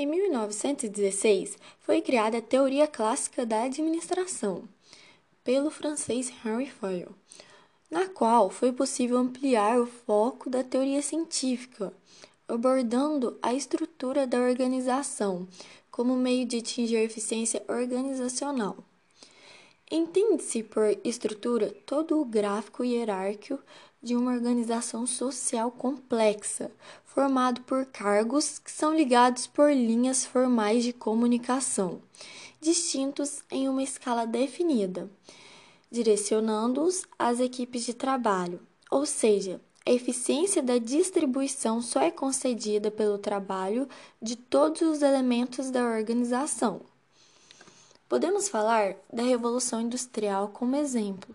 Em 1916, foi criada a teoria clássica da administração, pelo francês Henri Fayol, na qual foi possível ampliar o foco da teoria científica, abordando a estrutura da organização como meio de atingir a eficiência organizacional. Entende-se por estrutura todo o gráfico hierárquico de uma organização social complexa, formado por cargos que são ligados por linhas formais de comunicação, distintos em uma escala definida, direcionando-os às equipes de trabalho, ou seja, a eficiência da distribuição só é concedida pelo trabalho de todos os elementos da organização. Podemos falar da Revolução Industrial como exemplo,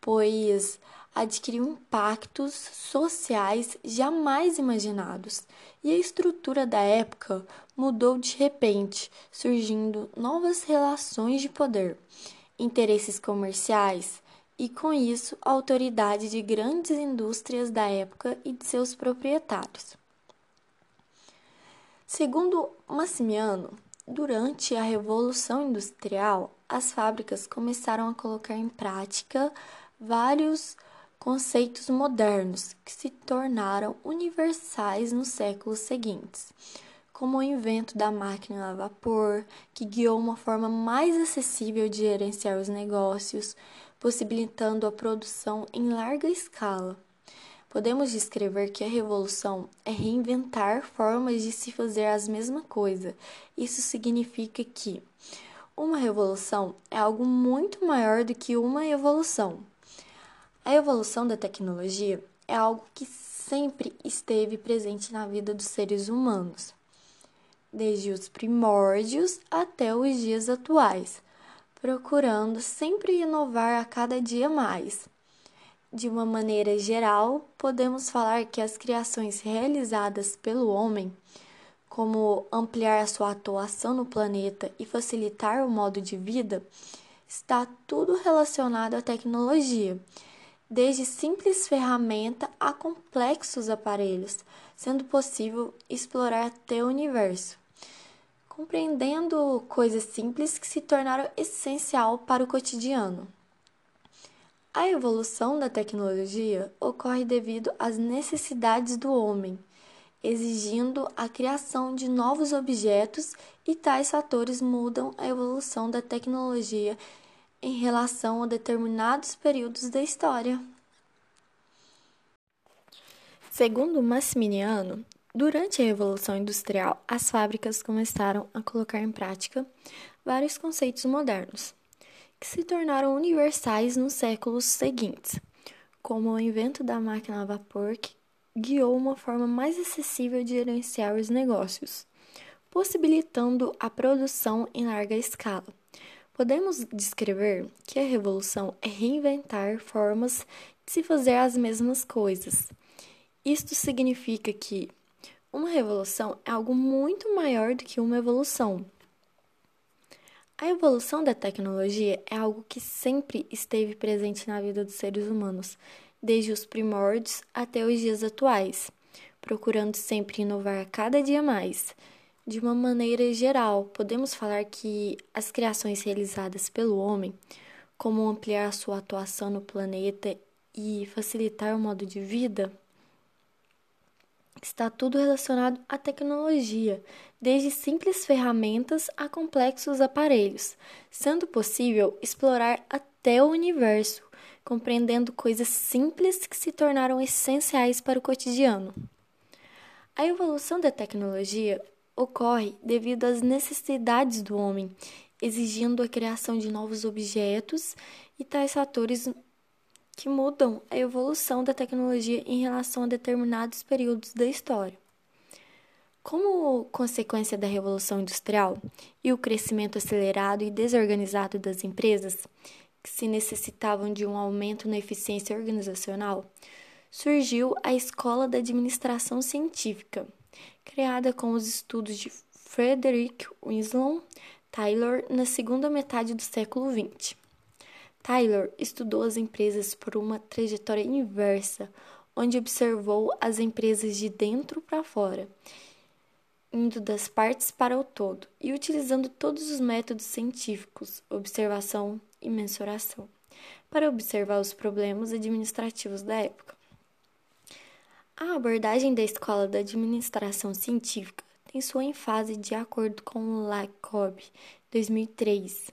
pois adquiriu impactos sociais jamais imaginados e a estrutura da época mudou de repente, surgindo novas relações de poder, interesses comerciais e, com isso, a autoridade de grandes indústrias da época e de seus proprietários. Segundo Massimiano, durante a Revolução Industrial, as fábricas começaram a colocar em prática vários conceitos modernos que se tornaram universais nos séculos seguintes, como o invento da máquina a vapor, que guiou uma forma mais acessível de gerenciar os negócios, possibilitando a produção em larga escala. Podemos descrever que a revolução é reinventar formas de se fazer as mesma coisa. Isso significa que uma revolução é algo muito maior do que uma evolução. A evolução da tecnologia é algo que sempre esteve presente na vida dos seres humanos, desde os primórdios até os dias atuais, procurando sempre inovar a cada dia mais. De uma maneira geral, podemos falar que as criações realizadas pelo homem, como ampliar a sua atuação no planeta e facilitar o modo de vida, está tudo relacionado à tecnologia desde simples ferramenta a complexos aparelhos, sendo possível explorar até o universo, compreendendo coisas simples que se tornaram essencial para o cotidiano. A evolução da tecnologia ocorre devido às necessidades do homem, exigindo a criação de novos objetos, e tais fatores mudam a evolução da tecnologia em relação a determinados períodos da história. Segundo Massimiliano, durante a Revolução Industrial, as fábricas começaram a colocar em prática vários conceitos modernos, que se tornaram universais nos séculos seguintes, como o invento da máquina a vapor, que guiou uma forma mais acessível de gerenciar os negócios, possibilitando a produção em larga escala Podemos descrever que a revolução é reinventar formas de se fazer as mesmas coisas. Isto significa que uma revolução é algo muito maior do que uma evolução. A evolução da tecnologia é algo que sempre esteve presente na vida dos seres humanos, desde os primórdios até os dias atuais, procurando sempre inovar cada dia mais de uma maneira geral, podemos falar que as criações realizadas pelo homem, como ampliar sua atuação no planeta e facilitar o modo de vida, está tudo relacionado à tecnologia, desde simples ferramentas a complexos aparelhos, sendo possível explorar até o universo, compreendendo coisas simples que se tornaram essenciais para o cotidiano. A evolução da tecnologia ocorre devido às necessidades do homem, exigindo a criação de novos objetos e tais fatores que mudam a evolução da tecnologia em relação a determinados períodos da história. Como consequência da Revolução Industrial e o crescimento acelerado e desorganizado das empresas, que se necessitavam de um aumento na eficiência organizacional, surgiu a Escola da Administração Científica, criada com os estudos de Frederick Winslow Taylor na segunda metade do século XX. Taylor estudou as empresas por uma trajetória inversa, onde observou as empresas de dentro para fora indo das partes para o todo e utilizando todos os métodos científicos, observação e mensuração, para observar os problemas administrativos da época. A abordagem da Escola da Administração Científica tem sua ênfase de acordo com LACOB 2003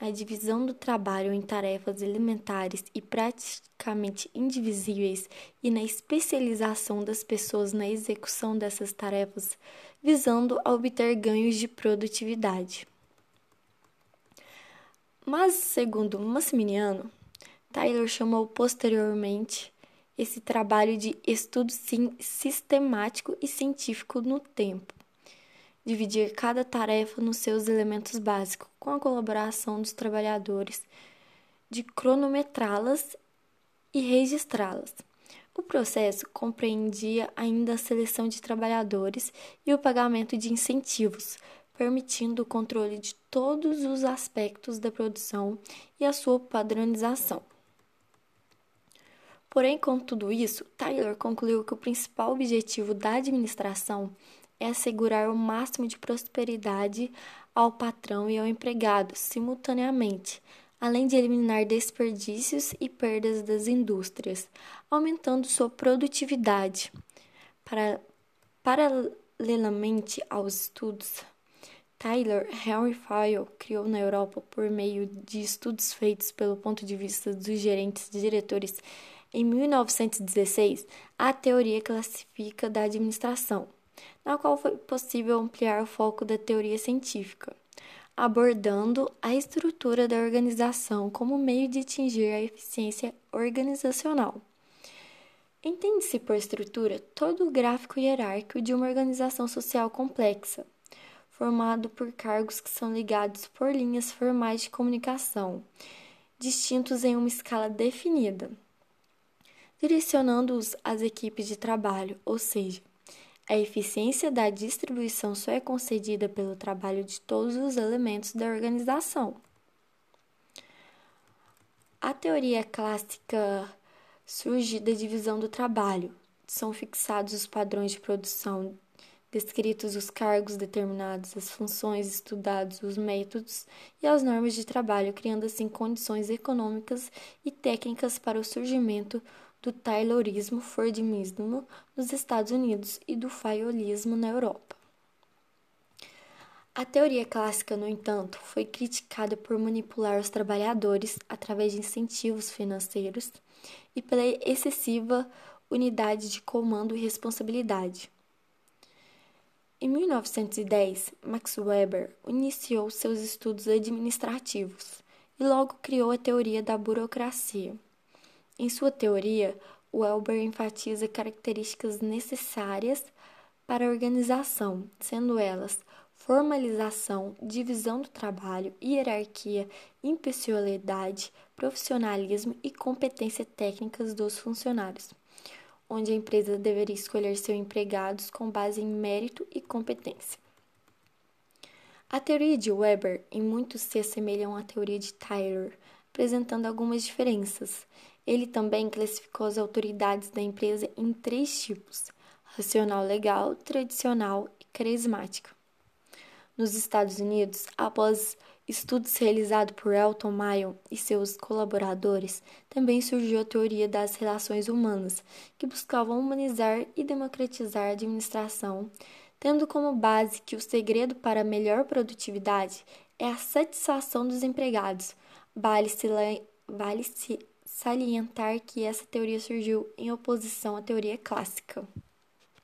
a divisão do trabalho em tarefas elementares e praticamente indivisíveis e na especialização das pessoas na execução dessas tarefas, visando a obter ganhos de produtividade. Mas, segundo Massimiliano, Taylor chamou posteriormente esse trabalho de estudo sistemático e científico no tempo dividir cada tarefa nos seus elementos básicos, com a colaboração dos trabalhadores, de cronometrá-las e registrá-las. O processo compreendia ainda a seleção de trabalhadores e o pagamento de incentivos, permitindo o controle de todos os aspectos da produção e a sua padronização. Porém, com tudo isso, Taylor concluiu que o principal objetivo da administração é assegurar o máximo de prosperidade ao patrão e ao empregado simultaneamente, além de eliminar desperdícios e perdas das indústrias, aumentando sua produtividade. Para, paralelamente aos estudos, Tyler Henry Fayol criou na Europa, por meio de estudos feitos pelo ponto de vista dos gerentes e diretores em 1916, a teoria classifica da administração na qual foi possível ampliar o foco da teoria científica, abordando a estrutura da organização como meio de atingir a eficiência organizacional. Entende-se por estrutura todo o gráfico hierárquico de uma organização social complexa, formado por cargos que são ligados por linhas formais de comunicação, distintos em uma escala definida, direcionando-os às equipes de trabalho, ou seja, a eficiência da distribuição só é concedida pelo trabalho de todos os elementos da organização. A teoria clássica surge da divisão do trabalho. São fixados os padrões de produção, descritos os cargos determinados, as funções estudados, os métodos e as normas de trabalho, criando assim condições econômicas e técnicas para o surgimento do Taylorismo Fordimismo nos Estados Unidos e do Fayolismo na Europa. A teoria clássica, no entanto, foi criticada por manipular os trabalhadores através de incentivos financeiros e pela excessiva unidade de comando e responsabilidade. Em 1910, Max Weber iniciou seus estudos administrativos e logo criou a teoria da burocracia. Em sua teoria, Welber enfatiza características necessárias para a organização, sendo elas formalização, divisão do trabalho, hierarquia, impessoalidade, profissionalismo e competência técnicas dos funcionários, onde a empresa deveria escolher seus empregados com base em mérito e competência. A teoria de Weber em muito se assemelha à teoria de Tyler, apresentando algumas diferenças. Ele também classificou as autoridades da empresa em três tipos: racional legal, tradicional e carismática. Nos Estados Unidos, após estudos realizados por Elton Mayo e seus colaboradores, também surgiu a teoria das relações humanas, que buscava humanizar e democratizar a administração, tendo como base que o segredo para a melhor produtividade é a satisfação dos empregados. Vale-se vale salientar que essa teoria surgiu em oposição à teoria clássica.